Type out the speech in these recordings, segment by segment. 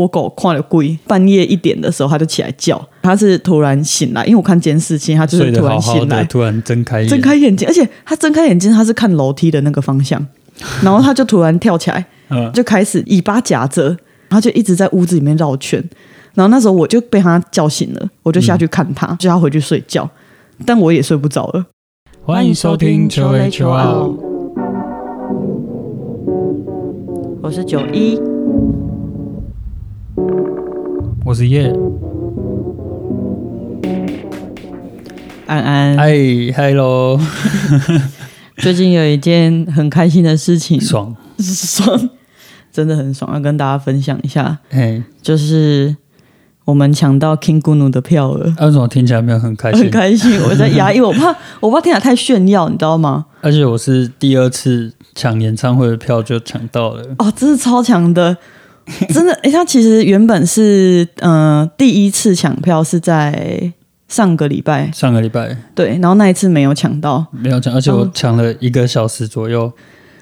我狗看了鬼，半夜一点的时候它就起来叫，它是突然醒来，因为我看监视器，它就是突然醒来的，，突然睁开眼，睁开眼睛，而且它睁开眼睛，它是看楼梯的那个方向，然后它就突然跳起来，嗯，就开始尾巴夹着，然后就一直在屋子里面绕圈。然后那时候我就被它叫醒了，我就下去看它，叫它回去睡觉，但我也睡不着了。欢迎收听九 A 九二，我是九一，我是叶，安安。嗨，hello，最近有一件很开心的事情，爽，爽，真的很爽，要跟大家分享一下，嘿，就是我们抢到 King Gunu 的票了。啊为什么听起来没有很开心？很？开心，我在压抑，我怕 我怕听起来太炫耀，你知道吗？而且我是第二次抢演唱会的票就抢到了，哦，真是超强的，真的。哎，他其实原本是嗯、呃第一次抢票是在上个礼拜，上个礼拜对，然后那一次没有抢到，没有抢，而且我抢了一个小时左右，哦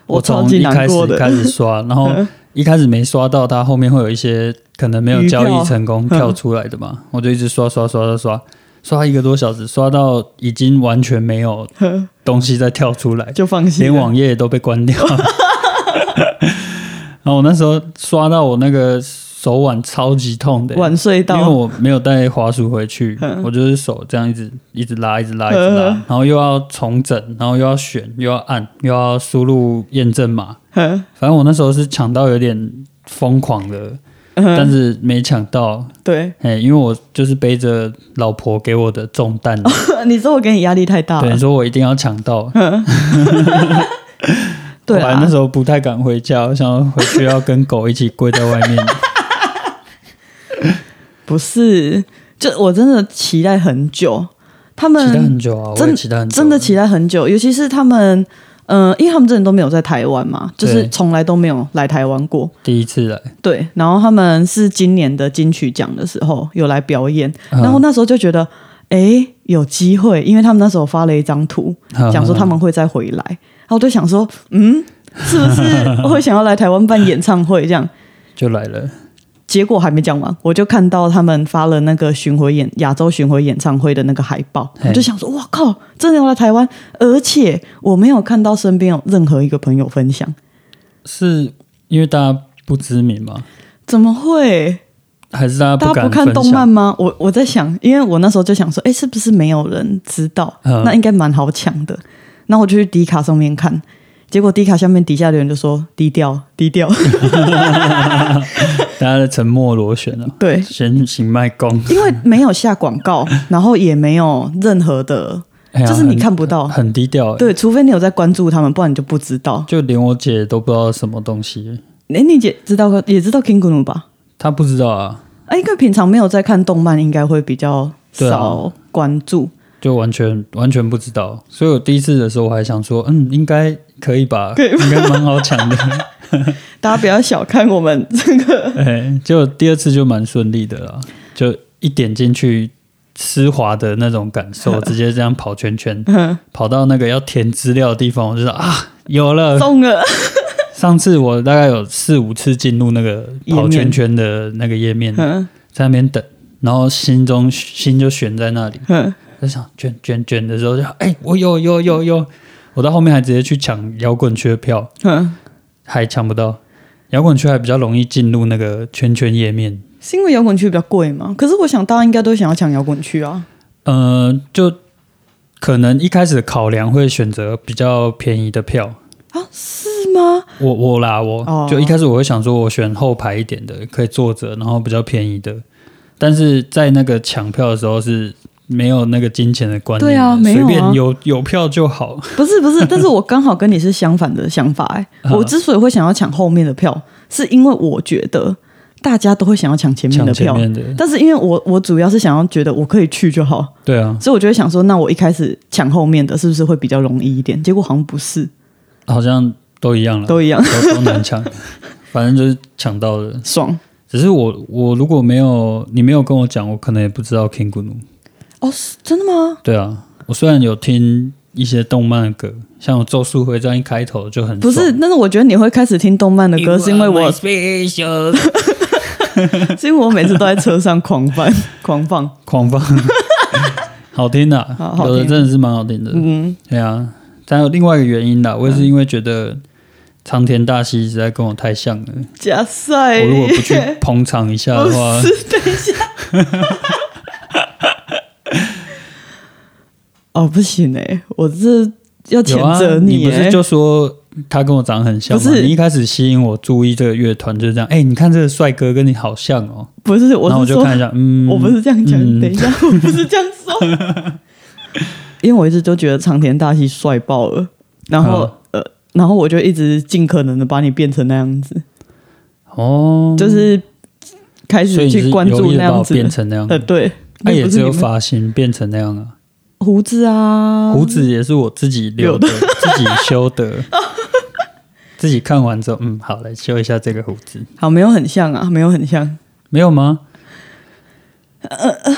我从一开始开始刷，然后一开始没刷到，它后面会有一些可能没有交易成功跳出来的嘛，我就一直刷刷刷刷刷，刷一个多小时，刷到已经完全没有东西再跳出来，就放心。连网页都被关掉。然后我那时候刷到我那个手腕超级痛的、晚睡因为，我没有带滑鼠回去，嗯。我就是手这样一直一直拉，一直拉，一直拉，嗯。然后又要重整，然后又要选，又要按，又要输入验证码。反正我那时候是抢到有点疯狂的，但是没抢到，对，哎，因为我就是背着老婆给我的重担，你说我给你压力太大对，你，说我一定要抢到。对啊。那时候不太敢回家，我想要回去要跟狗一起跪在外面。不是，就我真的期待很久，他们期待很久啊，我真也期待很久，真的期待很久，尤其是他们，嗯、因为他们之前都没有在台湾嘛，就是对从来都没有来台湾过。第一次来，对，然后他们是今年的金曲奖的时候有来表演，嗯。然后那时候就觉得，哎，有机会，因为他们那时候发了一张图，嗯。讲说他们会再回来，然后我就想说，嗯，是不是我 会想要来台湾办演唱会这样？就来了，结果还没讲完，我就看到他们发了那个巡回演亚洲巡回演唱会的那个海报，我就想说，哇靠，真的要来台湾，而且我没有看到身边有任何一个朋友分享，是因为大家不知名吗？怎么会？还是大家大家不看动漫吗？我我在想，因为我那时候就想说，哎，是不是没有人知道？嗯那应该蛮好抢的。然后我就去迪卡上面看，结果迪卡下面底下的人就说低调低调，大家的沉默螺旋啊，对，先行卖功，因为没有下广告，然后也没有任何的，哎就是你看不到。很低调，欸，对，除非你有在关注他们，不然你就不知道。就连我姐都不知道什么东西，哎，你姐知道也知道 King Gnu 吧？她不知道啊，啊，因为平常没有在看动漫，应该会比较少关注。就完全完全不知道，所以我第一次的时候我还想说，嗯，应该可以吧，可以应该蛮好抢的，大家不要小看我们这个，哎，结果第二次就蛮顺利的啦，就一点进去。丝滑的那种感受，直接这样跑圈圈，跑到那个要填资料的地方，我就说啊，有了，中了。上次我大概有四五次进入那个跑圈圈的那个页面，嗯。在那边等，然后心中心就悬在那里，嗯，在想卷卷卷的时候就哎、我有有有有，我到后面还直接去抢摇滚区的票，嗯，还抢不到。摇滚区还比较容易进入那个圈圈页面，是因为摇滚区比较贵吗？可是我想大家应该都想要抢摇滚区啊。呃，就可能一开始考量会选择比较便宜的票。啊，是吗？我我啦，我、哦就一开始我会想说，我选后排一点的，可以坐着，然后比较便宜的。但是在那个抢票的时候是没有那个金钱的观念，对啊没有啊。随便有有票就好。不是不是，但是我刚好跟你是相反的想法哎、啊。我之所以会想要抢后面的票，是因为我觉得大家都会想要抢前面抢的票，面的，但是因为我我主要是想要觉得我可以去就好，对啊，所以我就会想说，那我一开始抢后面的是不是会比较容易一点？结果好像不是，好像都一样了，都一样，都都难抢，反正就是抢到了。爽。只是我我如果没有你没有跟我讲，我可能也不知道 King Gnu。哦，是真的吗？对啊，我虽然有听一些动漫的歌，像我《咒术回战》一开头就很不是，但是我觉得你会开始听动漫的歌，是因为我 special，是因为我每次都在车上狂放 狂放。狂放，好听的、有的真的是蛮好听的。嗯，对啊，但有另外一个原因啦，我也是因为觉得长田大希实在跟我太像了。假赛，我如果不去捧场一下的话，是，等一下。哦，不行哎、我这要谴责哎、你不是就说他跟我长得很像吗？不是你一开始吸引我注意这个乐团就是这样。哎、你看这个帅哥跟你好像哦。不是，我是说，就看一下，嗯，我不是这样讲，嗯等一下，我不是这样说，因为我一直都觉得长田大希帅爆了，然后、呃，然后我就一直尽可能的把你变成那样子，哦，就是开始去关注那样子变成那样，呃，对，那、也只有发型变成那样啊。胡子啊，胡子也是我自己留的，自己修的。自己看完之后，嗯，好，来修一下这个胡子，好，没有很像啊，没有很像，没有吗？呃，呃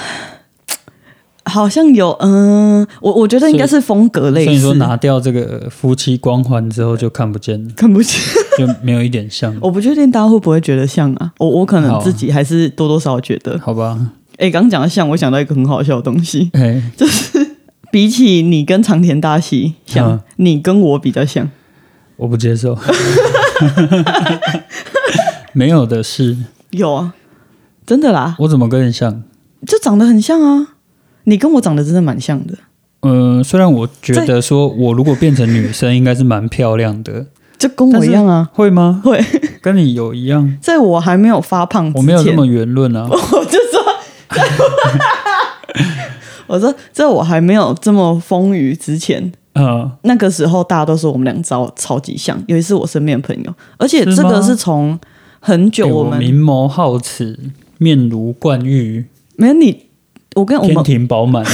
好像有，嗯、我我觉得应该是风格类似，所以你说拿掉这个夫妻光环之后就看不见了，看不见，就没有一点像，我不确定大家会不会觉得像啊，我我可能自己还是多多少少觉得，好吧？哎、刚刚讲的像，我想到一个很好笑的东西，哎、比起你跟长田大喜像，嗯你跟我比较像。我不接受，没有的事，有啊，真的啦，我怎么跟你像？就长得很像啊。你跟我长得真的蛮像的，嗯、虽然我觉得说我如果变成女生，应该是蛮漂亮的，就跟我一样啊。会吗？会，跟你有一样？在我还没有发胖之前，我没有这么圆润啊。我就说，在我我说在我还没有这么丰腴之前，嗯，那个时候大家都说我们俩超超级像，尤其是我身边的朋友，而且这个是从很久欸我们、我明眸皓齿，面如冠玉，没有你，我跟我天们庭饱满。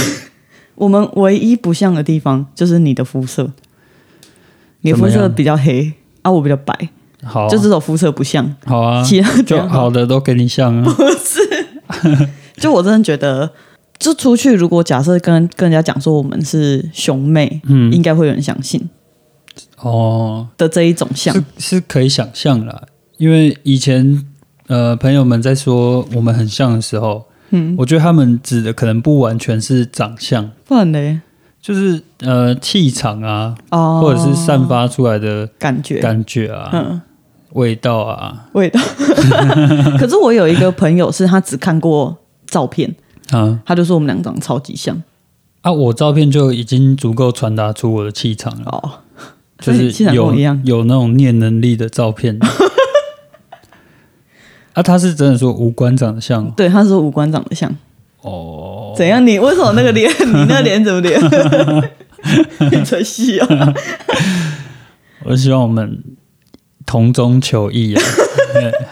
我们唯一不像的地方就是你的肤色，你的肤色比较黑啊，我比较白，好啊、就这种肤色不像，好啊，其他就好的都给你像啊。不是 就我真的觉得，就出去如果假设跟跟人家讲说我们是兄妹，嗯。应该会有人相信哦，的这一种像是。是可以想象啦，因为以前呃朋友们在说我们很像的时候，嗯，我觉得他们指的可能不完全是长相，不然嘞，就是呃气场啊，哦，或者是散发出来的感觉，感觉啊、嗯，味道啊，味道。可是我有一个朋友是他只看过照片，啊他就说我们俩长得超级像啊，我照片就已经足够传达出我的气场了。哦，就是 气场跟有我一样有那种念能力的照片。啊，他是真的说五官长得像对，他说五官长得像。哦，怎样？你为什么那个脸？你那脸怎么脸？你在戏啊？我希望我们同中求异啊，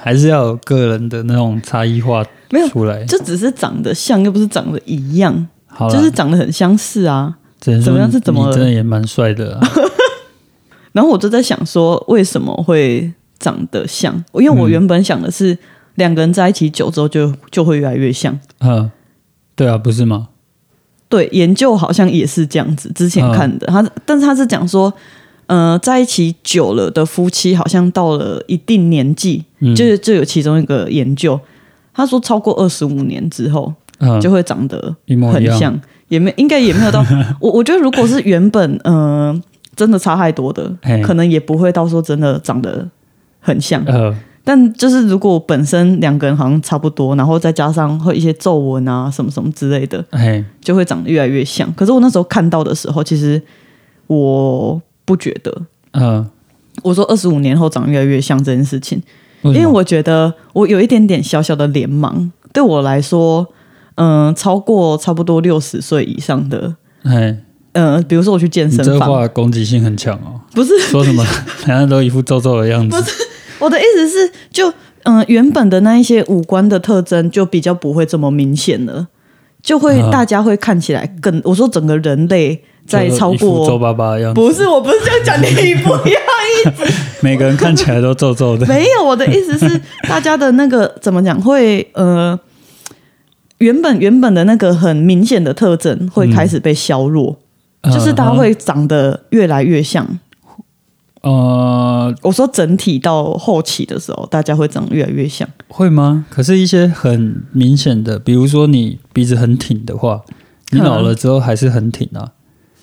还是要有个人的那种差异化没有出来。就只是长得像，又不是长得一样，好就是长得很相似啊。只能怎么样是怎么了你真的也蛮帅的、啊，然后我就在想说，为什么会长得像？因为我原本想的是两个人在一起久之后就就会越来越像。嗯，对啊，不是吗？对，研究好像也是这样子。之前看的，他但是他是讲说，呃，在一起久了的夫妻，好像到了一定年纪，嗯就就有其中一个研究，他说超过二十五年之后，嗯，就会长得。很像，也没应该也没有到 我我觉得如果是原本嗯、呃真的差太多的，可能也不会到说真的长得很像。呃，但就是如果本身两个人好像差不多，然后再加上会一些皱纹啊什么什么之类的，就会长得越来越像。可是我那时候看到的时候，其实我不觉得。嗯，我说二十五年后长得越来越像这件事情，为因为我觉得我有一点点小小的脸盲，对我来说，嗯、超过差不多六十岁以上的，嘿，嗯、比如说我去健身房，话攻击性很强哦。不是说什么？人家都一副皱皱的样子。不是我的意思是，就嗯、原本的那一些五官的特征就比较不会这么明显了，就会、啊大家会看起来更，我说整个人类在超就一副皱过。巴巴的样子，不是，我不是这样讲，你不要一直 每个人看起来都皱皱的。没有，我的意思是，大家的那个怎么讲会呃，原本原本的那个很明显的特征会开始被削弱，就是大家会长得越来越像。呃，我说整体到后期的时候，大家会长得越来越像。会吗？可是，一些很明显的，比如说你鼻子很挺的话，你老了之后还是很挺啊。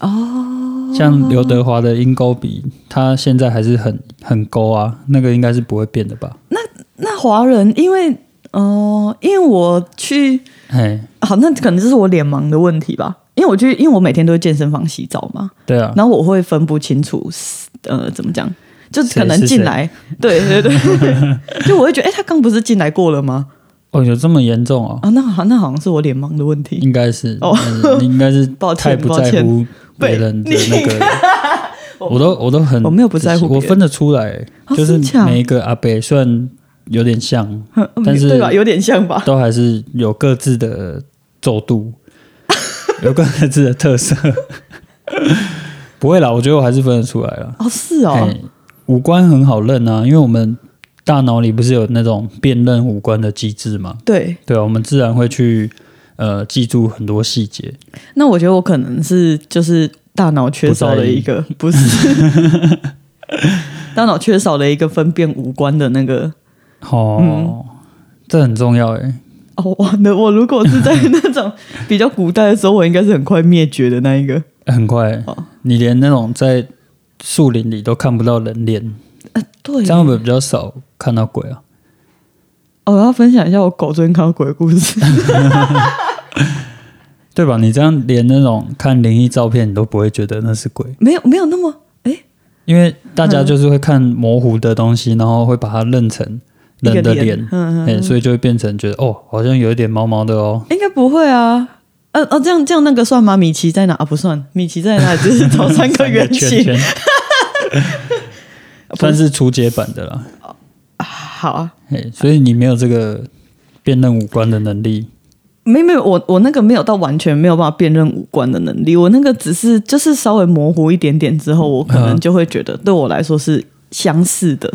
哦，像刘德华的鹰钩鼻，他现在还是很很勾啊，那个应该是不会变的吧？那那华人因为哦、因为我去嘿，好，那可能就是我脸盲的问题吧。因为我去，因为我每天都会健身房洗澡嘛，对啊，然后我会分不清楚，呃，怎么讲，就可能进来，对对对，就我会觉得，哎、他刚不是进来过了吗？哦，有这么严重哦？啊，那好，那好像是我脸盲的问题。应该是，哦嗯你应该是 抱歉太不在乎别人的那个。我都我都很，我没有不在乎别人我分得出来，哦就是真假每一个阿伯虽然有点像，但是对吧？有点像吧？都还是有各自的皱度，有各自的特色。不会啦，我觉得我还是分得出来了。哦，是哦，哎五官很好认啊，因为我们大脑里不是有那种辨认五官的机制吗？对。对啊，我们自然会去呃记住很多细节。那我觉得我可能是就是大脑缺少了一个，不是 大脑缺少了一个分辨五官的那个。哦，嗯这很重要哎。哦，完了！我如果是在那种 比较古代的时候，我应该是很快灭绝的那一个。很快，哦你连那种在树林里都看不到人脸，对，这样会不会比较少看到鬼啊？哦，我要分享一下我狗昨天看到鬼的故事。对吧？你这样连那种看灵异照片，你都不会觉得那是鬼，没有，没有那么哎，因为大家就是会看模糊的东西，然后会把它认成人的脸脸，嗯嗯哎、所以就会变成觉得哦，好像有一点毛毛的哦。应该不会啊。呃哦，这样这样那个算吗？米奇在哪？啊，不算，米奇在哪？只是找 三个圆形。算是初阶版的啦。好啊，哎，所以你没有这个辨认五官的能力。没没有，我我那个没有到完全没有办法辨认五官的能力，我那个只是就是稍微模糊一点点之后，我可能嗯就会觉得对我来说是相似的，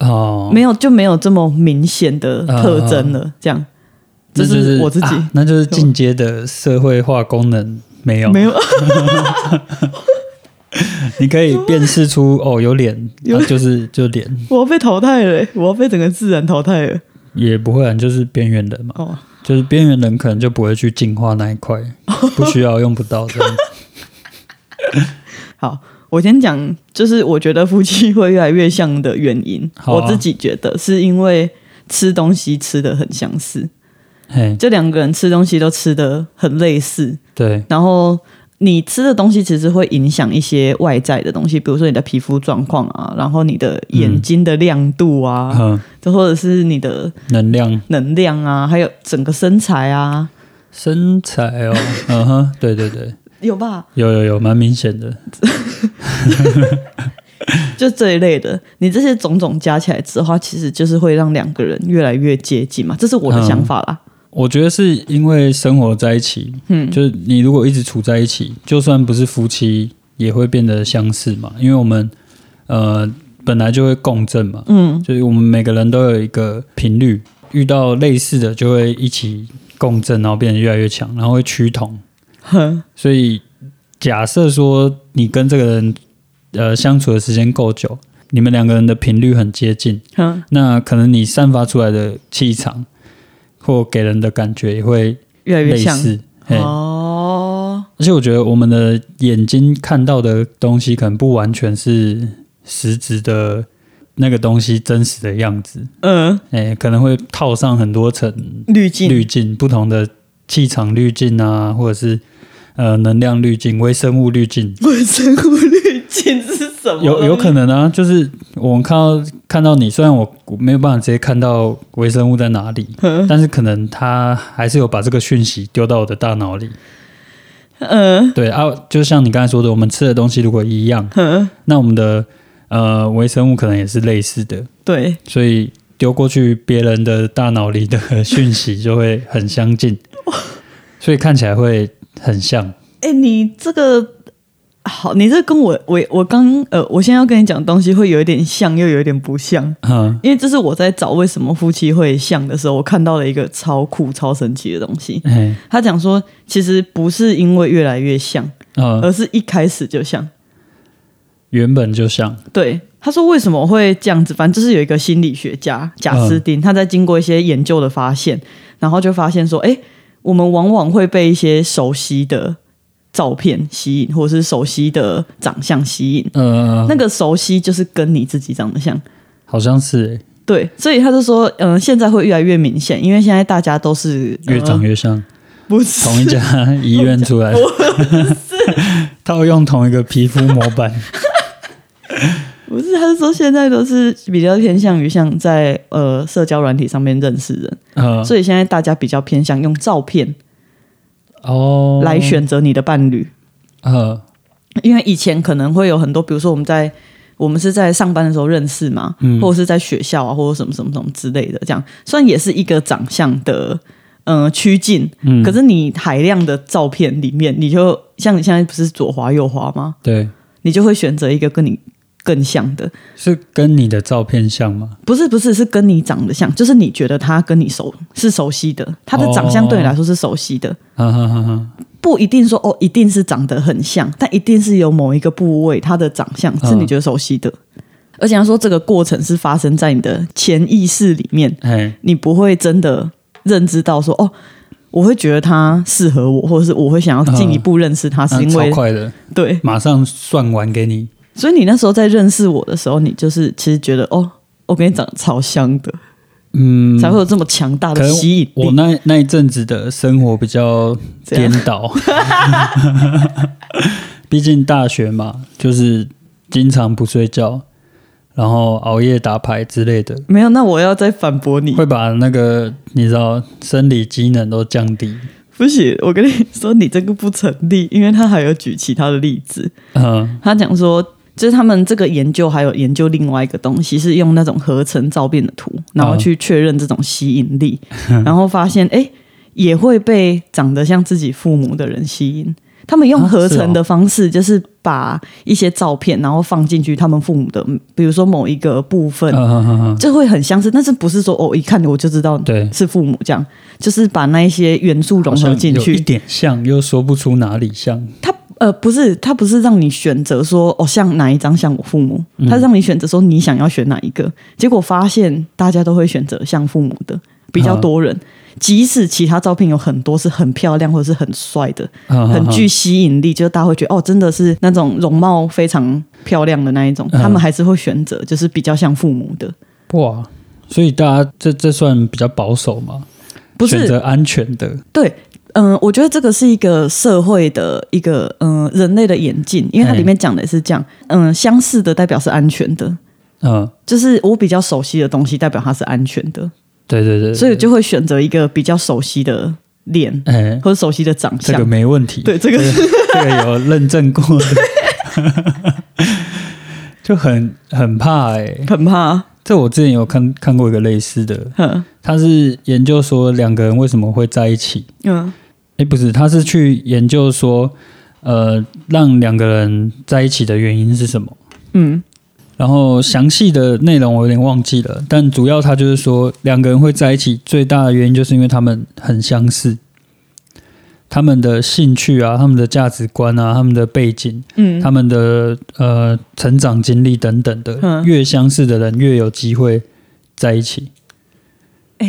哦，没有就没有这么明显的特征了。这样，这就是我自己、啊那就是进阶的社会化功能没有。没有，你可以辨识出哦，有脸，有啊就是就脸，我要被淘汰了，我要被整个自然淘汰了。也不会啊，就是边缘人嘛。哦，就是边缘人可能就不会去进化那一块，不需要用不到这样。子。好，我先讲，就是我觉得夫妻会越来越像的原因，我自己觉得是因为吃东西吃的很相似，嘿，这两个人吃东西都吃的很类似，对，然后你吃的东西其实会影响一些外在的东西，比如说你的皮肤状况啊，然后你的眼睛的亮度啊，嗯，就或者是你的能量、能量啊，还有整个身材啊，身材哦，嗯哼，对对对，有吧？有有有，蛮明显的。就这一类的，你这些种种加起来之后，其实就是会让两个人越来越接近嘛，这是我的想法啦。我觉得是因为生活在一起，嗯，就是你如果一直处在一起，就算不是夫妻，也会变得相似嘛。因为我们呃本来就会共振嘛，嗯，就是我们每个人都有一个频率，遇到类似的就会一起共振，然后变得越来越强，然后会趋同。哼，所以假设说你跟这个人呃相处的时间够久，你们两个人的频率很接近，哼，那可能你散发出来的气场或给人的感觉也会越来越像。类似。嘿哦，而且我觉得我们的眼睛看到的东西，可能不完全是实质的那个东西真实的样子，嗯，哎，可能会套上很多层滤镜，滤镜，不同的气场滤镜啊，或者是呃能量滤镜、微生物滤镜，微生物滤镜是什么？有有可能啊，就是我们看到看到你，虽然我我没有办法直接看到微生物在哪里，嗯。但是可能它还是有把这个讯息丢到我的大脑里。嗯。对啊，就像你刚才说的，我们吃的东西如果一样，哼，那我们的呃微生物可能也是类似的，对，所以丢过去别人的大脑里的讯息就会很相近，所以看起来会很像。哎，你这个好，你这跟我我我刚呃，我现在要跟你讲的东西会有一点像，又有一点不像，嗯，因为这是我在找为什么夫妻会像的时候，我看到了一个超酷、超神奇的东西。哎，他讲说，其实不是因为越来越像，嗯，而是一开始就像。原本就像，对，他说为什么会这样子？反正就是有一个心理学家贾斯汀，他在经过一些研究的发现，然后就发现说，哎，我们往往会被一些熟悉的照片吸引，或者是熟悉的长相吸引。呃，那个熟悉就是跟你自己长得像，好像是欸。对，所以他就说，嗯、现在会越来越明显，因为现在大家都是越长呃越像，不是。同一家 医院出来，他会 用同一个皮肤模板，不是，他是说现在都是比较偏向于像在呃社交软体上面认识人，呃，所以现在大家比较偏向用照片哦，来选择你的伴侣。呃，因为以前可能会有很多，比如说我们在我们是在上班的时候认识嘛，嗯。或者是在学校啊，或者什么什么什么之类的，这样。虽然也是一个长相的呃趋近，嗯。可是你海量的照片里面，你就像你现在不是左滑右滑吗？对，你就会选择一个跟你更像的，是跟你的照片像吗？不是不是是跟你长得像，就是你觉得他跟你熟是熟悉的，他的长相对你来说是熟悉的，哈哈哈哈，不一定说哦，一定是长得很像，但一定是有某一个部位，他的长相是你觉得熟悉的。而且他说这个过程是发生在你的潜意识里面，哎，你不会真的认知到说哦，我会觉得他适合我，或者是我会想要进一步认识他，是因为超快的，对。马上算完给你。所以你那时候在认识我的时候，你就是其实觉得哦，我跟你长得超像的，嗯，才会有这么强大的吸引力。我那那一阵子的生活比较颠倒，毕竟大学嘛，就是经常不睡觉，然后熬夜打牌之类的，没有，那我要再反驳你。会把那个你知道生理机能都降低。不行，我跟你说，你这个不成立，因为他还有举其他的例子。嗯他讲说，就是他们这个研究还有研究另外一个东西，是用那种合成照片的图，然后去确认这种吸引力，然后发现哎，诶也会被长得像自己父母的人吸引。他们用合成的方式，就是把一些照片，然后放进去他们父母的，比如说某一个部分，就会很相似，但是不是说哦，一看我就知道对是父母这样，就是把那一些元素融合进去有一。点像，又说不出哪里像。它呃不是，他不是让你选择说哦像哪一张像我父母，他是让你选择说你想要选哪一个。结果发现大家都会选择像父母的比较多人，即使其他照片有很多是很漂亮或者是很帅的，嗯很具吸引力，就是大家会觉得哦真的是那种容貌非常漂亮的那一种，嗯他们还是会选择就是比较像父母的，哇，所以大家这这算比较保守吗？不是选择安全的。对，嗯、我觉得这个是一个社会的一个嗯、人类的演进，因为它里面讲的也是这样，嗯、相似的代表是安全的，嗯，就是我比较熟悉的东西代表它是安全的，对对对，所以就会选择一个比较熟悉的脸哎，或者熟悉的长相。这个没问题。对，这个是这个有认证过的，就很很怕哎、很怕，这我之前有看看过一个类似的，嗯他是研究说两个人为什么会在一起。嗯哎，不是，他是去研究说，呃，让两个人在一起的原因是什么。嗯然后详细的内容我有点忘记了，但主要他就是说两个人会在一起最大的原因就是因为他们很相似，他们的兴趣啊、他们的价值观啊、他们的背景、嗯，他们的呃成长经历等等的，嗯越相似的人越有机会在一起。哎，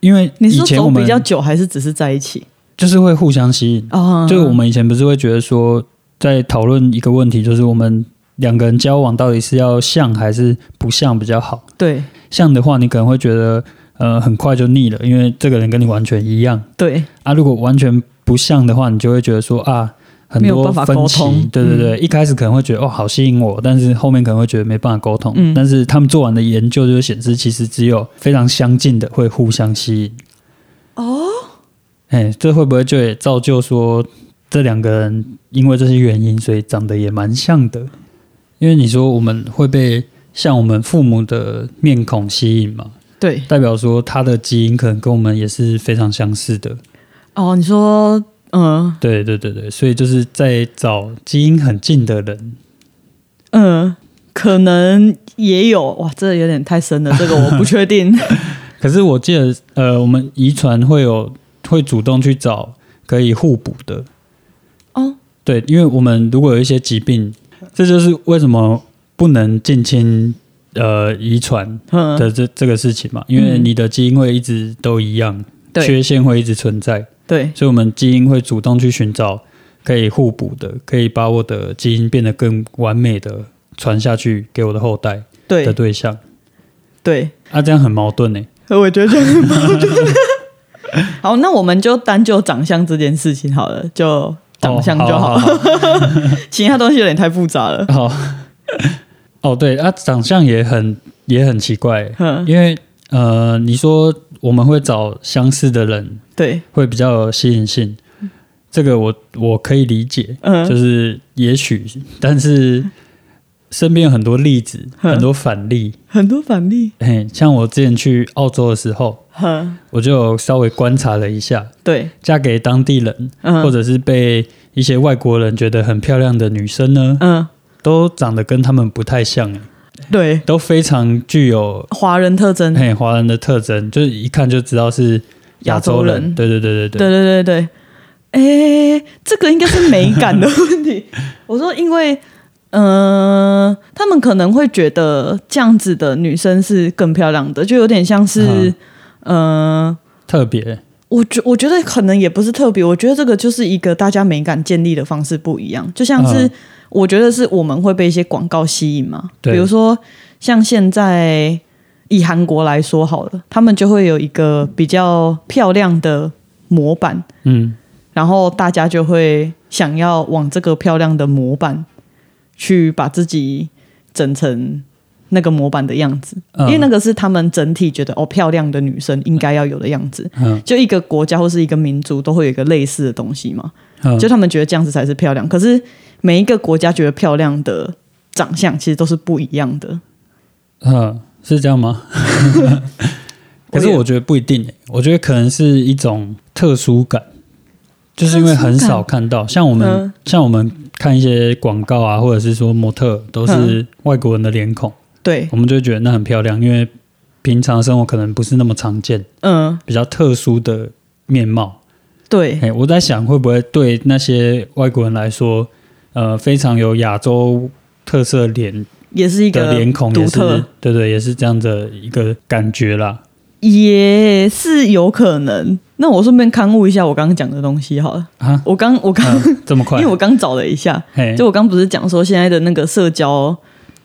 因为你说走以前我们比较久，还是只是在一起？就是会互相吸引，哦，就是我们以前不是会觉得说，在讨论一个问题，就是我们两个人交往到底是要像还是不像比较好。对像的话，你可能会觉得呃很快就腻了，因为这个人跟你完全一样对啊。如果完全不像的话，你就会觉得说啊。很多分歧沟通，对对对，一开始可能会觉得哦好吸引我，但是后面可能会觉得没办法沟通。嗯但是他们做完的研究就显示，其实只有非常相近的会互相吸引。哦，哎，这会不会就也造就说这两个人因为这些原因，所以长得也蛮像的？因为你说我们会被像我们父母的面孔吸引嘛，对代表说他的基因可能跟我们也是非常相似的。哦，你说嗯对对对对，所以就是在找基因很近的人。嗯，可能也有哇，这有点太深了，这个我不确定。可是我记得，呃，我们遗传会有会主动去找可以互补的。哦，对，因为我们如果有一些疾病，这就是为什么不能近亲呃遗传嗯，的这这个事情嘛，因为嗯你的基因会一直都一样，对缺陷会一直存在，对，所以我们基因会主动去寻找可以互补的，可以把我的基因变得更完美的传下去给我的后代的对，象。对，啊，这样很矛盾呢。我觉得这样很矛盾。好，那我们就单就长相这件事情好了，就长相就好，哦好好好 其他东西有点太复杂了。好哦，对啊，长相也很也很奇怪，嗯，因为呃，你说我们会找相似的人，对，会比较有吸引性，这个我我可以理解，嗯。就是也许，但是身边有很多例子，嗯。很多反例，很多反例。嘿，像我之前去澳洲的时候，哼，我就稍微观察了一下，对，嫁给当地人，嗯，或者是被一些外国人觉得很漂亮的女生呢，嗯，都长得跟他们不太像，诶对，都非常具有华人特征。嘿华人的特征，就是一看就知道是亚洲人。亚洲人。对对对对对。对对对，哎，这个应该是美感的问题。我说，因为，嗯、他们可能会觉得这样子的女生是更漂亮的，就有点像是，嗯、特别。我觉我觉得可能也不是特别，我觉得这个就是一个大家美感建立的方式不一样，就像是、嗯我觉得是我们会被一些广告吸引嘛，比如说像现在以韩国来说好了，他们就会有一个比较漂亮的模板，嗯。然后大家就会想要往这个漂亮的模板去把自己整成那个模板的样子，嗯。因为那个是他们整体觉得哦漂亮的女生应该要有的样子。嗯。就一个国家或是一个民族都会有一个类似的东西嘛，嗯，就他们觉得这样子才是漂亮。可是每一个国家觉得漂亮的长相其实都是不一样的。嗯是这样吗？可是我觉得不一定诶，我觉得可能是一种特殊感，就是因为很少看到，像我们、嗯像我们看一些广告啊，或者是说模特都是外国人的脸孔，对，我们就会觉得那很漂亮，因为平常生活可能不是那么常见，嗯，比较特殊的面貌。对，哎，我在想会不会对那些外国人来说，呃，非常有亚洲特色脸也是一个脸孔独特，，对对，也是这样的一个感觉啦。也是有可能。那我顺便刊物一下我刚刚讲的东西好了。啊，我刚我刚、啊这么快？因为我刚找了一下，就我刚不是讲说现在的那个社交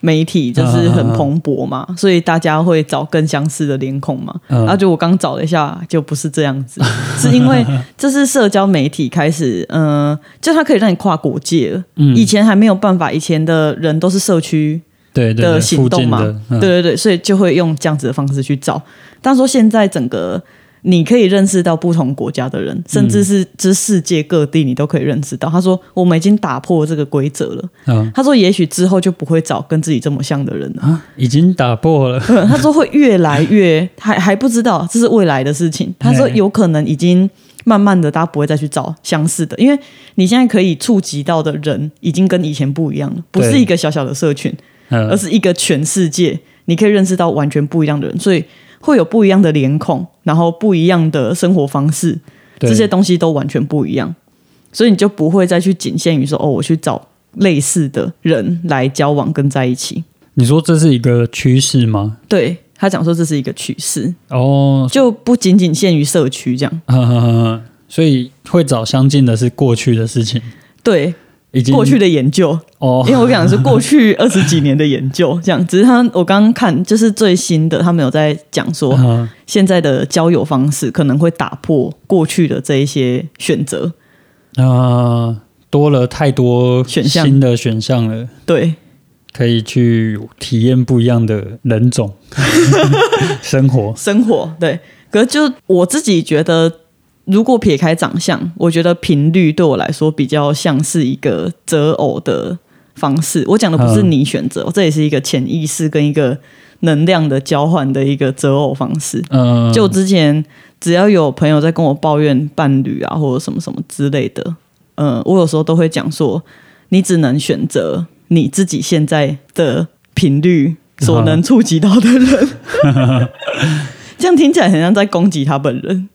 媒体就是很蓬勃嘛，所以大家会找更相似的脸孔嘛。嗯然后就我刚找了一下，就不是这样子，是因为这是社交媒体开始，嗯、就它可以让你跨国界了。嗯以前还没有办法，以前的人都是社区的行动嘛，对对对，所以就会用这样子的方式去找。但说现在整个你可以认识到不同国家的人，甚至是这世界各地，你都可以认识到。他说我们已经打破这个规则了。嗯他说也许之后就不会找跟自己这么像的人了。啊，已经打破了。嗯 他说会越来越还还不知道，这是未来的事情。他说有可能已经慢慢的，大家不会再去找相似的，因为你现在可以触及到的人已经跟以前不一样了，不是一个小小的社群，而嗯是一个全世界，你可以认识到完全不一样的人，所以会有不一样的脸孔，然后不一样的生活方式，对这些东西都完全不一样，所以你就不会再去仅限于说哦，我去找类似的人来交往跟在一起。你说这是一个趋势吗？对他讲说这是一个趋势，哦，就不仅仅限于社区这样。呵呵呵所以会找相近的是过去的事情，对已经过去的研究，哦因为我讲的是过去 二十几年的研究，这样。只是他我刚刚看就是最新的，他们有在讲说，嗯现在的交友方式可能会打破过去的这一些选择。啊，多了太多选项新的选项了，对，可以去体验不一样的人种 生活。生活对。可是就我自己觉得，如果撇开长相，我觉得频率对我来说比较像是一个择偶的方式。我讲的不是嗯你选择，这也是一个潜意识跟一个能量的交换的一个择偶方式。嗯，就之前只要有朋友在跟我抱怨伴侣啊，或者什么什么之类的，嗯，我有时候都会讲说，你只能选择你自己现在的频率所能触及到的人。这样听起来很像在攻击他本人，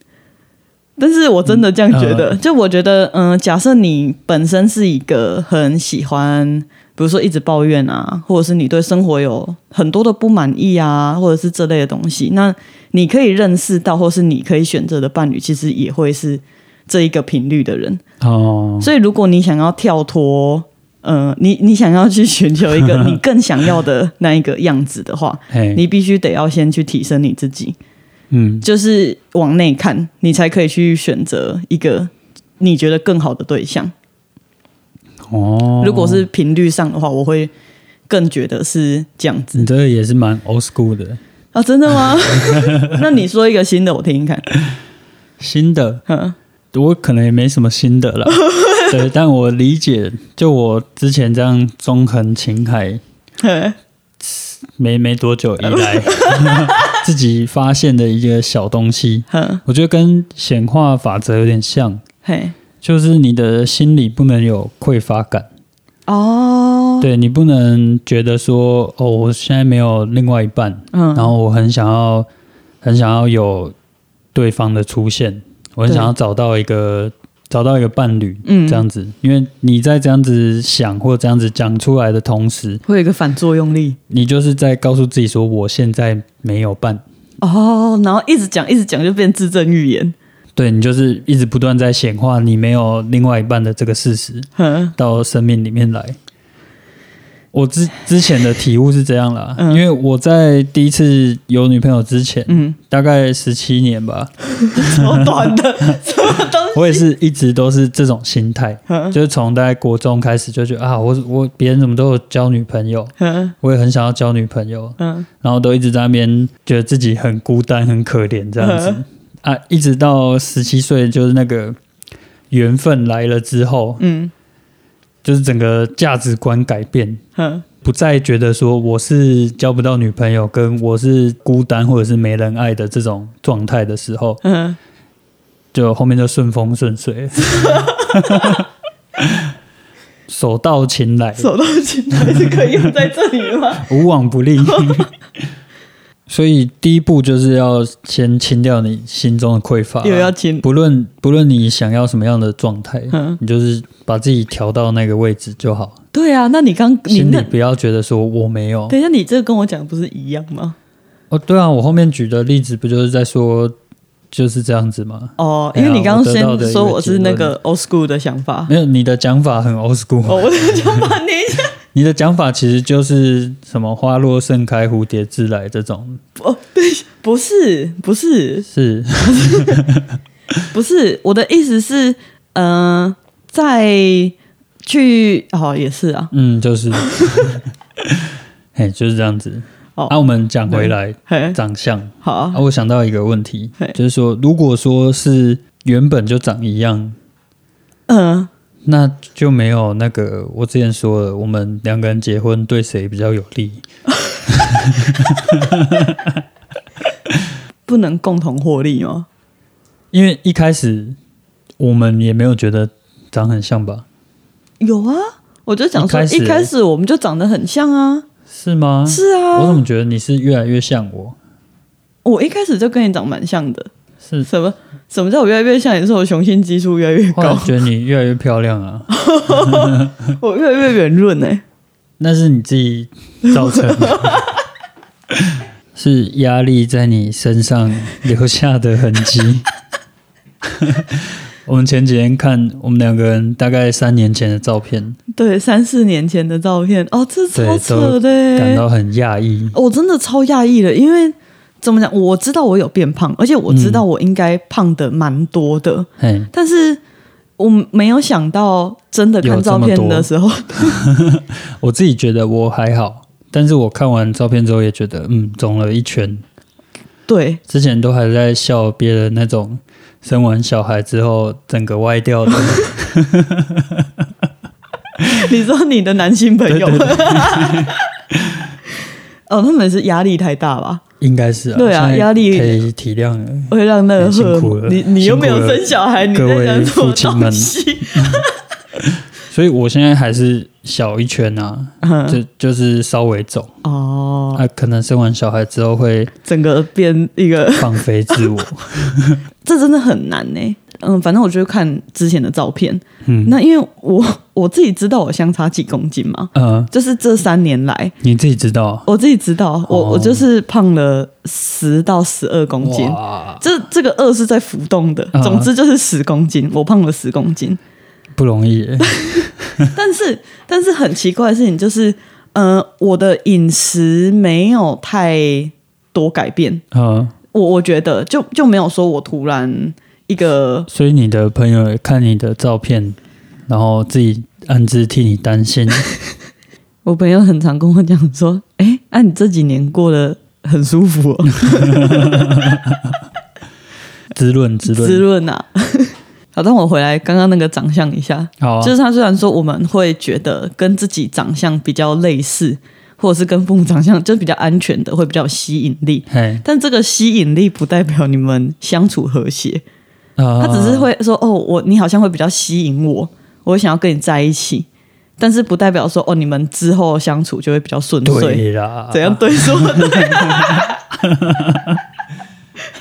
但是我真的这样觉得，嗯就我觉得，嗯、假设你本身是一个很喜欢，比如说一直抱怨啊，或者是你对生活有很多的不满意啊，或者是这类的东西，那你可以认识到，或是你可以选择的伴侣，其实也会是这一个频率的人。哦，所以，如果你想要跳脱，呃，你你想要去寻求一个你更想要的那一个样子的话，你必须得要先去提升你自己。嗯，就是往内看，你才可以去选择一个你觉得更好的对象。哦，如果是频率上的话，我会更觉得是这样子。你这个也是蛮 old school 的，啊，真的吗？那你说一个新的，我听听看。新的？嗯。我可能也没什么新的了，对，但我理解，就我之前这样纵横情海，嘿。没没多久以来，自己发现的一个小东西，哼。我觉得跟显化法则有点像，嘿。就是你的心里不能有匮乏感，哦，对你不能觉得说，哦，我现在没有另外一半，嗯，然后我很想要，很想要有对方的出现，我很想要找到一个找到一个伴侣，嗯这样子，因为你在这样子想或这样子讲出来的同时，会有一个反作用力你就是在告诉自己说，我现在没有伴。哦，然后一直讲一直讲就变自证预言。对你就是一直不断在显化你没有另外一半的这个事实哼到生命里面来。我之之前的体悟是这样啦，嗯。因为我在第一次有女朋友之前，嗯，大概十七年吧，超短的，什么东西？我也是一直都是这种心态，哼就是从大概国中开始就觉得啊，我我别人怎么都有交女朋友，嗯。我也很想要交女朋友，嗯。然后都一直在那边觉得自己很孤单、很可怜这样子。嗯。啊，一直到十七岁，就是那个缘分来了之后，嗯就是整个价值观改变，嗯不再觉得说我是交不到女朋友，跟我是孤单或者是没人爱的这种状态的时候，嗯，就后面就顺风顺水，手到擒来，手到擒来是可以用在这里吗？无往不利。所以第一步就是要先清掉你心中的匮乏，又要清，不论不论你想要什么样的状态，嗯你就是把自己调到那个位置就好，对啊，那你刚你里不要觉得说我没有。等一下，你这个跟我讲的不是一样吗？哦，对啊，我后面举的例子不就是在说就是这样子吗？哦，因为你刚刚先说我是那个 old school 的想法。没有，你的讲法很 old school，、哦，我的讲法，你你的讲法其实就是什么花落盛开，蝴蝶自来这种，哦，对，不是，不是，是。不是，我的意思是，嗯、在去哦，也是啊，嗯，就是，嘿，就是这样子。哦，啊，我们讲回来嘿，长相，好啊，我想到一个问题，就是说，如果说是原本就长一样，嗯，那就没有那个我之前说了，我们两个人结婚对谁比较有利？不能共同获利吗？因为一开始我们也没有觉得长很像吧？有啊，我就讲说，一开始一开始我们就长得很像啊，是吗？是啊，我怎么觉得你是越来越像我？我一开始就跟你长蛮像的。是，什么什么叫我越来越像？你是我雄性激素越来越高，觉得你越来越漂亮啊，我越来越圆润哎。那是你自己造成的，是压力在你身上留下的痕迹。我们前几天看我们两个人大概三年前的照片，对，三四年前的照片，哦，这超对扯的欸。感到很讶异。我真的超讶异的，因为怎么讲？我知道我有变胖，而且我知道我应该胖的蛮多的，嗯，但是我没有想到真的看照片的时候，我自己觉得我还好，但是我看完照片之后也觉得，嗯，肿了一圈。对，之前都还在笑别人那种生完小孩之后整个歪掉的，你说你的男性朋友，对对哦，他们是压力太大吧？应该是啊，对啊压力可以体谅了。会让那个很辛苦了你你又没有生小孩，你在讲什么东西？所以我现在还是小一圈啊，嗯就就是稍微肿哦，啊，可能生完小孩之后会整个变一个，放飞自我。这真的很难呢。嗯，反正我就看之前的照片。嗯那因为我 我自己知道我相差几公斤嘛，呃，就是这三年来，你自己知道，我自己知道，我、哦我就是胖了十到十二公斤。这这个二是在浮动的，嗯总之就是十公斤，我胖了十公斤。不容易。但是但是很奇怪的事情就是，呃，我的饮食没有太多改变，呃，我我觉得就就没有说我突然一个所以你的朋友看你的照片，然后自己暗自替你担心。我朋友很常跟我讲说，哎，那、你这几年过得很舒服哦，滋润滋润，滋润啊。好，但我回来刚刚那个长相一下，好啊，就是他虽然说我们会觉得跟自己长相比较类似，或者是跟父母长相就是比较安全的，会比较有吸引力。嘿，但这个吸引力不代表你们相处和谐，啊他只是会说哦，我你好像会比较吸引我，我会想要跟你在一起，但是不代表说哦，你们之后相处就会比较顺遂。对啦，怎样对说？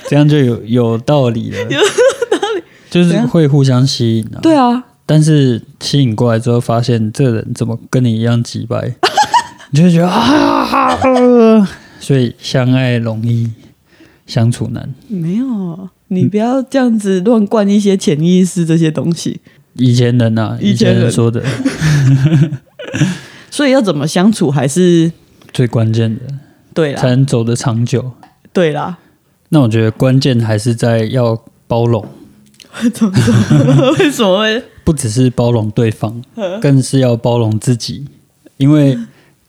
这样就有有道理了，有道理，就是会互相吸引啊。对啊，但是吸引过来之后，发现这人怎么跟你一样急白，你就会觉得啊，呃。所以相爱容易相处难。没有，你不要这样子乱灌一些潜意识这些东西。以前人呐、啊，以以前人前人说的 所以要怎么相处还是最关键的，对啦，才能走得长久。对啦。那我觉得关键还是在要包容，怎么说？为什么会？不只是包容对方，更是要包容自己，因为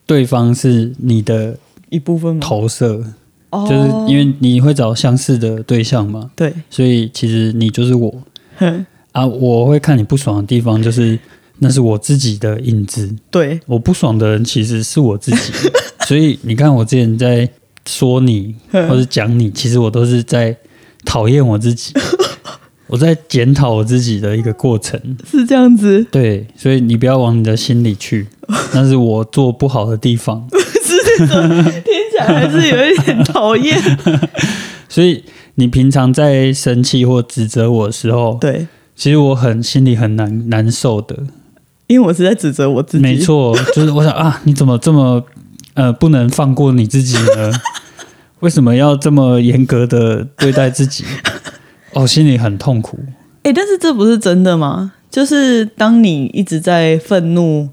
对方是你的一部分？投射，哦就是因为你会找相似的对象嘛，对，所以其实你就是我哼 啊。我会看你不爽的地方，就是那是我自己的影子。对，我不爽的人其实是我自己，所以你看我之前在说你 或者讲你，其实我都是在讨厌我自己，我在检讨我自己的一个过程。是这样子。对，所以你不要往你的心里去，那是我做不好的地方。听起来还是有一点讨厌。所以你平常在生气或指责我的时候，对，其实我很心里很难难受的。因为我是在指责我自己。没，错，就是我想啊，你怎么这么呃不能放过你自己呢？为什么要这么严格的对待自己？哦，心里很痛苦。哎、但是这不是真的吗？就是当你一直在愤怒，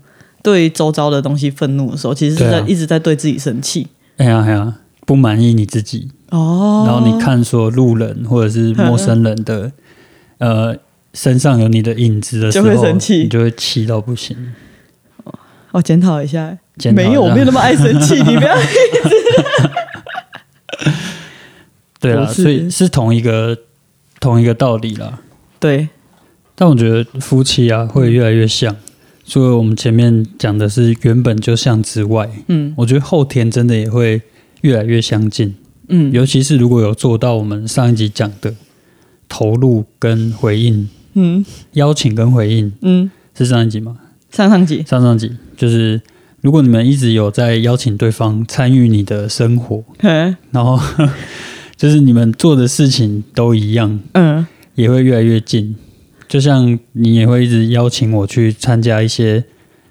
对周遭的东西愤怒的时候，其实是在、啊一直在对自己生气。哎呀哎呀，不满意你自己，哦，然后你看说路人或者是陌生人的呃身上有你的影子的时候，就会生气你就会气到不行。我检讨一下。没有，我没有那么爱生气，你不要。对啦，不是所以是同一个同一个道理啦。对，但我觉得夫妻啊会越来越像，除了我们前面讲的是原本就像之外，嗯我觉得后天真的也会越来越相近。嗯，尤其是如果有做到我们上一集讲的投入跟回应，嗯邀请跟回应嗯，是上一集吗？上上集，上上集就是如果你们一直有在邀请对方参与你的生活，嗯然后 就是你们做的事情都一样，嗯也会越来越近。就像你也会一直邀请我去参加一些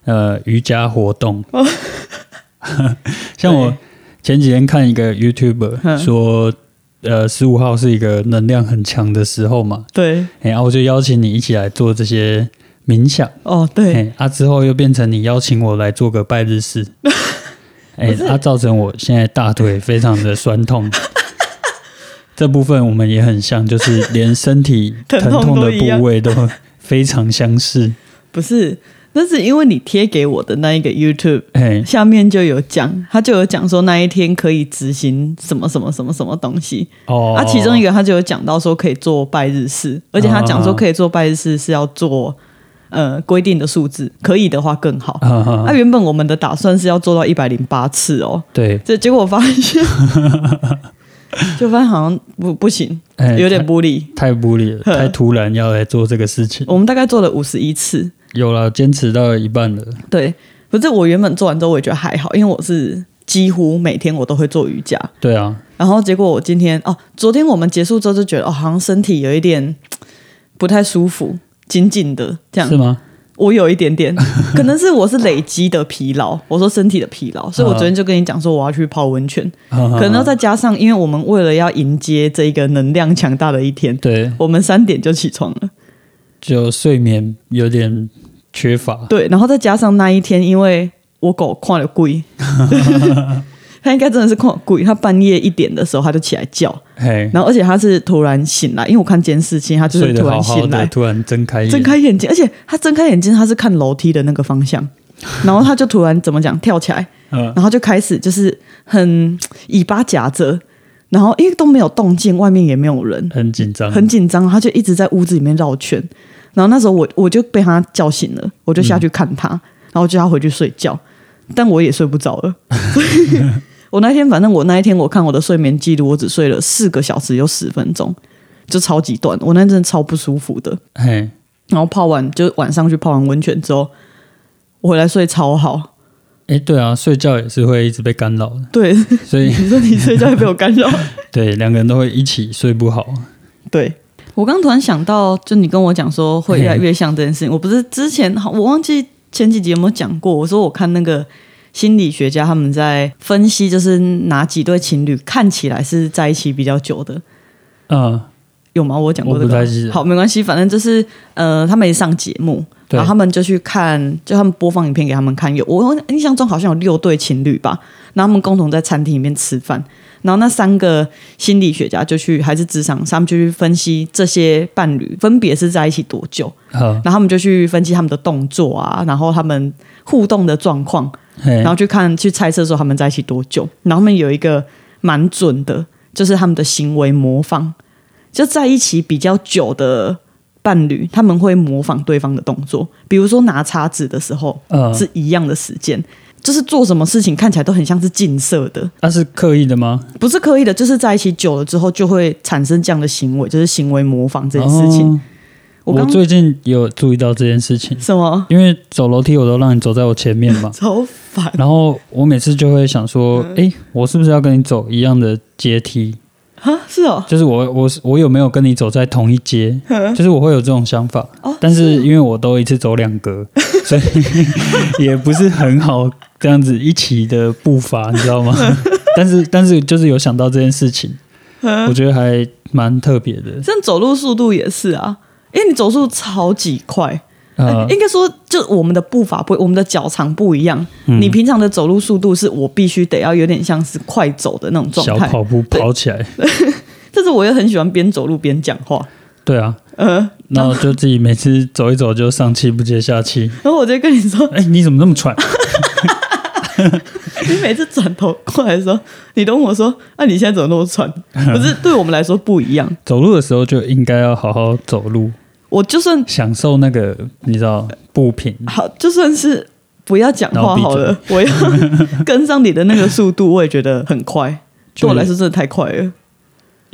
呃瑜伽活动，像我前几天看一个 YouTuber 嗯。说，呃，十五号是一个能量很强的时候嘛，对，哎、然后我就邀请你一起来做这些冥想，哦对，哎、啊之后又变成你邀请我来做个拜日式，哎、啊造成我现在大腿非常的酸痛。这部分我们也很像，就是连身体 疼痛的部位都非常相似。不是，那是因为你贴给我的那一个 YouTube 哎，下面就有讲，他就有讲说那一天可以执行什么什么什么什么东西。哦，啊，其中一个他就有讲到说可以做拜日式，而且他讲说可以做拜日式是要做呃规定的数字，可以的话更好。啊哈啊，原本我们的打算是要做到一百零八次哦，对，这结果我发现，就发现好像不不行，哎有点玻璃。太玻璃了，太突然要来做这个事情。我们大概做了五十一次，有了，坚持到一半了。对。可是我原本做完之后，我也觉得还好，因为我是几乎每天我都会做瑜伽。对啊，然后结果我今天哦，昨天我们结束之后就觉得哦，好像身体有一点不太舒服，紧紧的这样是。吗？我有一点点，可能是我是累积的疲劳，我说身体的疲劳，所以我昨天就跟你讲说我要去泡温泉，可可能要再加上，因为我们为了要迎接这一个能量强大的一天，对，我们三点就起床了，就睡眠有点缺乏。对，然后再加上那一天，因为我狗看了贵，它应该真的是看鬼。他，半夜一点的时候他就起来叫，然后而且他是突然醒来，因为我看监视器，他就是突然好好的，醒来，突然睁开眼，睁开眼睛，而且他睁开眼睛，他是看楼梯的那个方向，然后他就突然怎么讲跳起来，嗯，然后就开始就是很尾巴夹着，然后因为都没有动静，外面也没有人，很紧张，很紧张，他就一直在屋子里面绕圈。然后那时候我我就被他叫醒了，我就下去看他，然后叫他回去睡觉，但我也睡不着了。我那天反正我那一天我看我的睡眠记录，我只睡了四个小时有十分钟，就超级短。我那天真的超不舒服的。嘿，然后泡完就晚上去泡完温泉之后，我回来睡超好。哎，对啊，睡觉也是会一直被干扰的，对，所以 你说你睡觉也被我干扰。对两个人都会一起睡不好。对我刚突然想到，就你跟我讲说会越来越像这件事情，我不是之前好我忘记前几集有没有讲过，我说我看那个心理学家他们在分析，就是哪几对情侣看起来是在一起比较久的，嗯，有吗？我有讲过这个好，没关系，反正就是呃，他们也上节目，然后他们就去看，就他们播放影片给他们看，有我印象中好像有六对情侣吧，然后他们共同在餐厅里面吃饭，然后那三个心理学家就去还是职场，他们就去分析这些伴侣分别是在一起多久，然后他们就去分析他们的动作啊，然后他们互动的状况，嘿然，后去看去猜测说他们在一起多久，然后他们有一个蛮准的，就是他们的行为模仿，就在一起比较久的伴侣，他们会模仿对方的动作，比如说拿叉子的时候嗯，是一样的时间，就是做什么事情看起来都很像是近色的，那是刻意的吗？不是刻意的，就是在一起久了之后就会产生这样的行为，就是行为模仿这件事情。哦我我最近有注意到这件事情，什么？因为走楼梯我都让你走在我前面嘛，超烦？然后我每次就会想说，嗯。诶，我是不是要跟你走一样的阶梯？啊，是哦，就是我我是我有没有跟你走在同一阶？就是我会有这种想法，哦但是因为我都一次走两格，所以也不是很好这样子一起的步伐，你知道吗？但是但是就是有想到这件事情，我觉得还蛮特别的。像走路速度也是啊，因为你走速超级快。呃，应该说，就我们的步伐不，我们的脚长不一样。嗯你平常的走路速度是我必须得要有点像是快走的那种状态，小跑步跑起来，但是我也很喜欢边走路边讲话。对啊，呃，然后就自己每次走一走就上气不接下气。然后我就跟你说，哎，你怎么那么喘？你每次转头过来的时候，你都问我说：“啊，你现在怎么那么喘？”可是对我们来说不一样。走路的时候就应该要好好走路，我就算享受那个你知道步频。好，就算是不要讲话好了，我要跟上你的那个速度，我也觉得很快。对我来说真的太快了。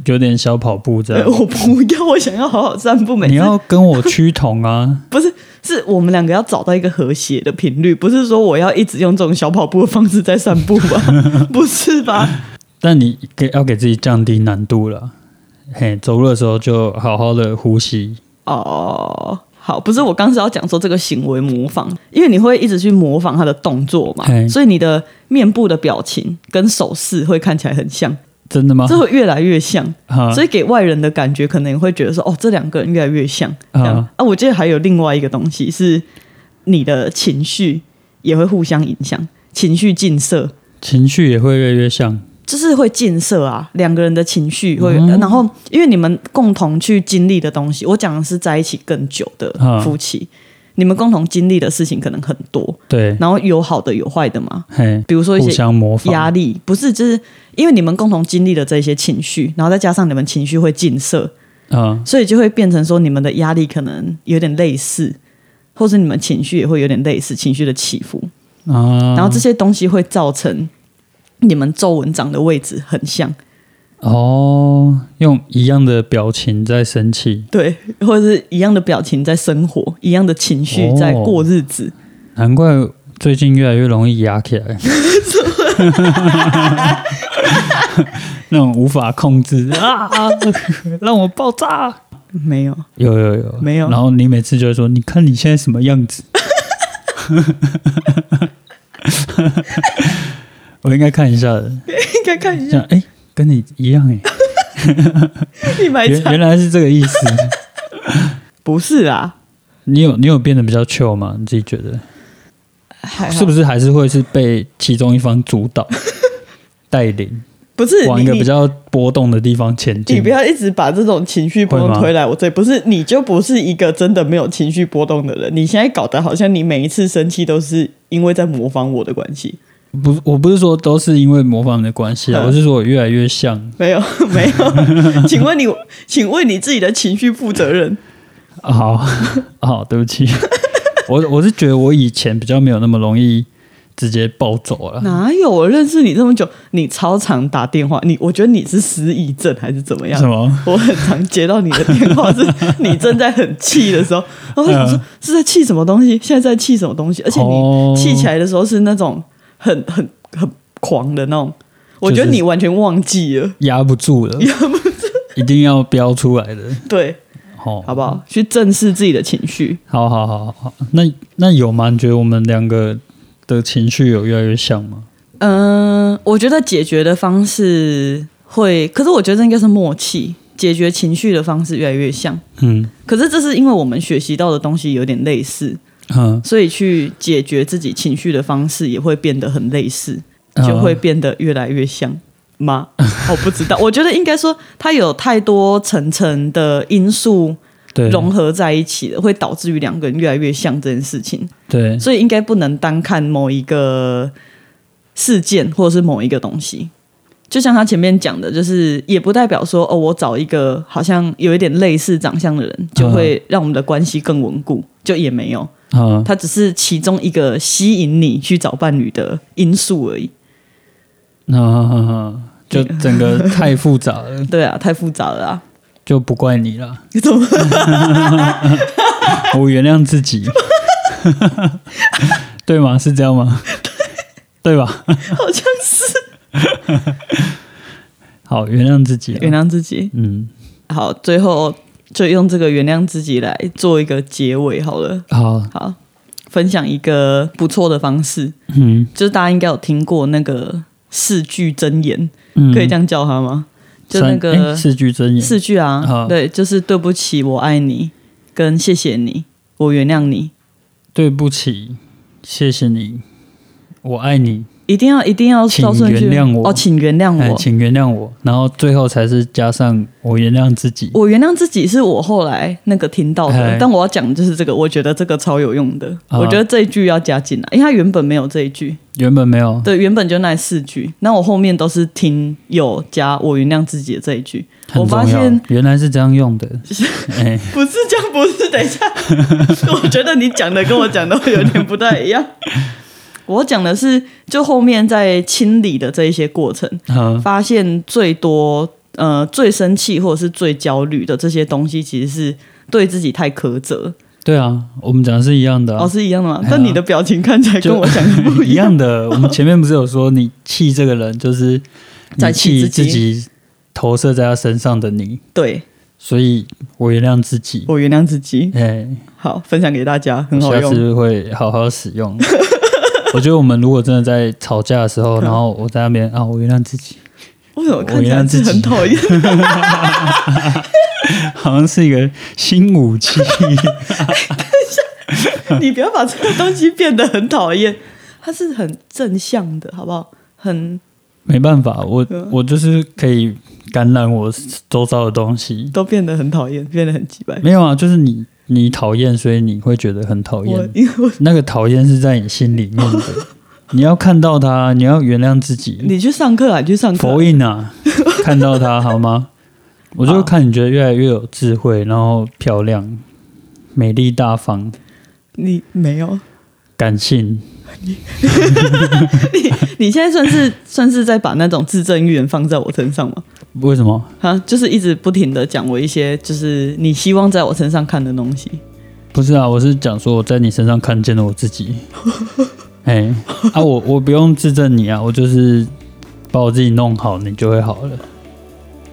有点小跑步这呃样。我不要，我想要好好散步。每次你要跟我趋同啊！不是，是我们两个要找到一个和谐的频率，不是说我要一直用这种小跑步的方式在散步吧？不是吧？但你给要给自己降低难度了。嘿，走路的时候就好好的呼吸。哦，好，不是我刚是要讲说这个行为模仿，因为你会一直去模仿他的动作嘛，所以你的面部的表情跟手势会看起来很像，真的吗？这会越来越像，啊所以给外人的感觉可能会觉得说，哦，这两个人越来越像。啊啊，我记得还有另外一个东西是你的情绪也会互相影响，情绪近色。情绪也会越来越像。就是会近色啊，两个人的情绪会，嗯。然后因为你们共同去经历的东西，我讲的是在一起更久的啊夫妻，你们共同经历的事情可能很多，对，然后有好的有坏的嘛，嘿，比如说一些。压力，不是就是因为你们共同经历的这些情绪，然后再加上你们情绪会近色，啊，所以就会变成说你们的压力可能有点类似，或者你们情绪也会有点类似，情绪的起伏，啊，然后这些东西会造成你们皱纹长的位置很像。哦，用一样的表情在生气，对，或者是一样的表情在生活，一样的情绪在过日子。难怪最近越来越容易压起来。那种无法控制啊，让我爆炸！没有，有有有，没有然后你每次就会说：“你看你现在什么样子？” 我应该看一下。的，应该看一下，哎、跟你一样哎、你买菜。原原来是这个意思。不是啊？你有你有变得比较 chill 吗？你自己觉得？是不是还是会是被其中一方主导？带领，不是往一个比较波动的地方前进？你不要一直把这种情绪波动推来我这，不是你就不是一个真的没有情绪波动的人。你现在搞得好像你每一次生气都是因为在模仿我的关系，不，我不是说都是因为模仿的关系啊，嗯我是说我越来越像。没有 没有。请问你，请为你自己的情绪负责任。啊好好，对不起，我我是觉得我以前比较没有那么容易直接暴走了。哪有我认识你这么久，你超常打电话，你我觉得你是失忆症还是怎么样什？么？我很常接到你的电话，是你正在很气的时候，然后我想说嗯是在气什么东西，现在在气什么东西，而且哦你气起来的时候是那种很很很狂的那种，我觉得你完全忘记了，压不住了，压不住一定要飙出来的。对，哦，好不好？去正视自己的情绪。好好好好好，那那有吗？你觉得我们两个的情绪有越来越像吗？嗯、我觉得解决的方式会，可是我觉得这应该是默契，解决情绪的方式越来越像。嗯可是这是因为我们学习到的东西有点类似，嗯，所以去解决自己情绪的方式也会变得很类似，嗯就会变得越来越像吗？我不知道，我觉得应该说它有太多层层的因素融合在一起了，会导致于两个人越来越像这件事情，对所以应该不能单看某一个事件或者是某一个东西。就像他前面讲的，就是也不代表说哦，我找一个好像有一点类似长相的人，就会让我们的关系更稳固，就也没有。啊它只是其中一个吸引你去找伴侣的因素而已。啊！就整个太复杂了，对啊，太复杂了啊！就不怪你了，你 怎么？我原谅自己，对吗？是这样吗？对吧？好像是好，原谅自己，原谅自己。嗯，好，最后就用这个原谅自己来做一个结尾好了。好，好，分享一个不错的方式，嗯。就是大家应该有听过那个四句真言，嗯，可以这样叫它吗？就那个四句真言，四句啊，对，就是对不起，我爱你，跟谢谢你，我原谅你，对不起，谢谢你，我爱你，一定要一定要请照顺序原谅我哦，请原谅哎，我。请原谅我，然后最后才是加上我原谅自己。我原谅自己是我后来那个听到的哎，但我要讲的就是这个，我觉得这个超有用的。啊我觉得这一句要加进来，因为它原本没有这一句，原本没有，对，原本就那四句。那我后面都是听有加我原谅自己的这一句，我发现，原来是这样用的。哎，不是这样，不是。等一下，我觉得你讲的跟我讲的会有点不太一样。我讲的是，就后面在清理的这一些过程，嗯，发现最多呃最生气或者是最焦虑的这些东西，其实是对自己太苛责。对啊，我们讲的是一样的啊哦，，是一样的吗哎？但你的表情看起来跟我讲的不一一样。的。我们前面不是有说，你气这个人，就是在气气自己投射在他身上的你，对，所以我原谅自己。我原谅自己。哎，好，分享给大家，很好用。下次会好好使用。我觉得我们如果真的在吵架的时候，然后我在那边啊，我原谅自己，为什么看起来是很讨厌？好像是一个新武器。等一下你不要把这个东西变得很讨厌，它是很正向的，好不好？很没办法，我嗯我就是可以感染我周遭的东西。都变得很讨厌，变得很鸡掰。没有啊，就是你你讨厌，所以你会觉得很讨我厌。那个讨厌是在你心里面的，你要看到他，你要原谅自己。你去上课啊，你去上课啊、佛印啊，看到他好吗？我就看你觉得越来越有智慧，然后漂亮、美丽、大方、你没有，感性。你 你现在算是算是在把那种自证预言放在我身上吗？为什么啊？就是一直不停的讲我一些，就是你希望在我身上看的东西。不是啊，我是讲说我在你身上看见了我自己。哎，啊，我我不用质证你啊，我就是把我自己弄好，你就会好了。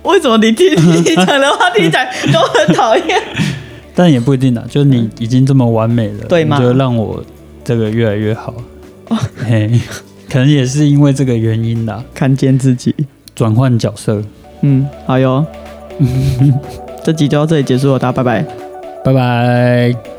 为什么你听 你讲的话听起来都很讨厌？但也不一定啊，就是你已经这么完美了，对吗？就让我这个越来越好。哦，嘿，可能也是因为这个原因啦，看见自己，转换角色。嗯，好哟。嗯，这集就到这里结束了。大家拜拜，拜拜。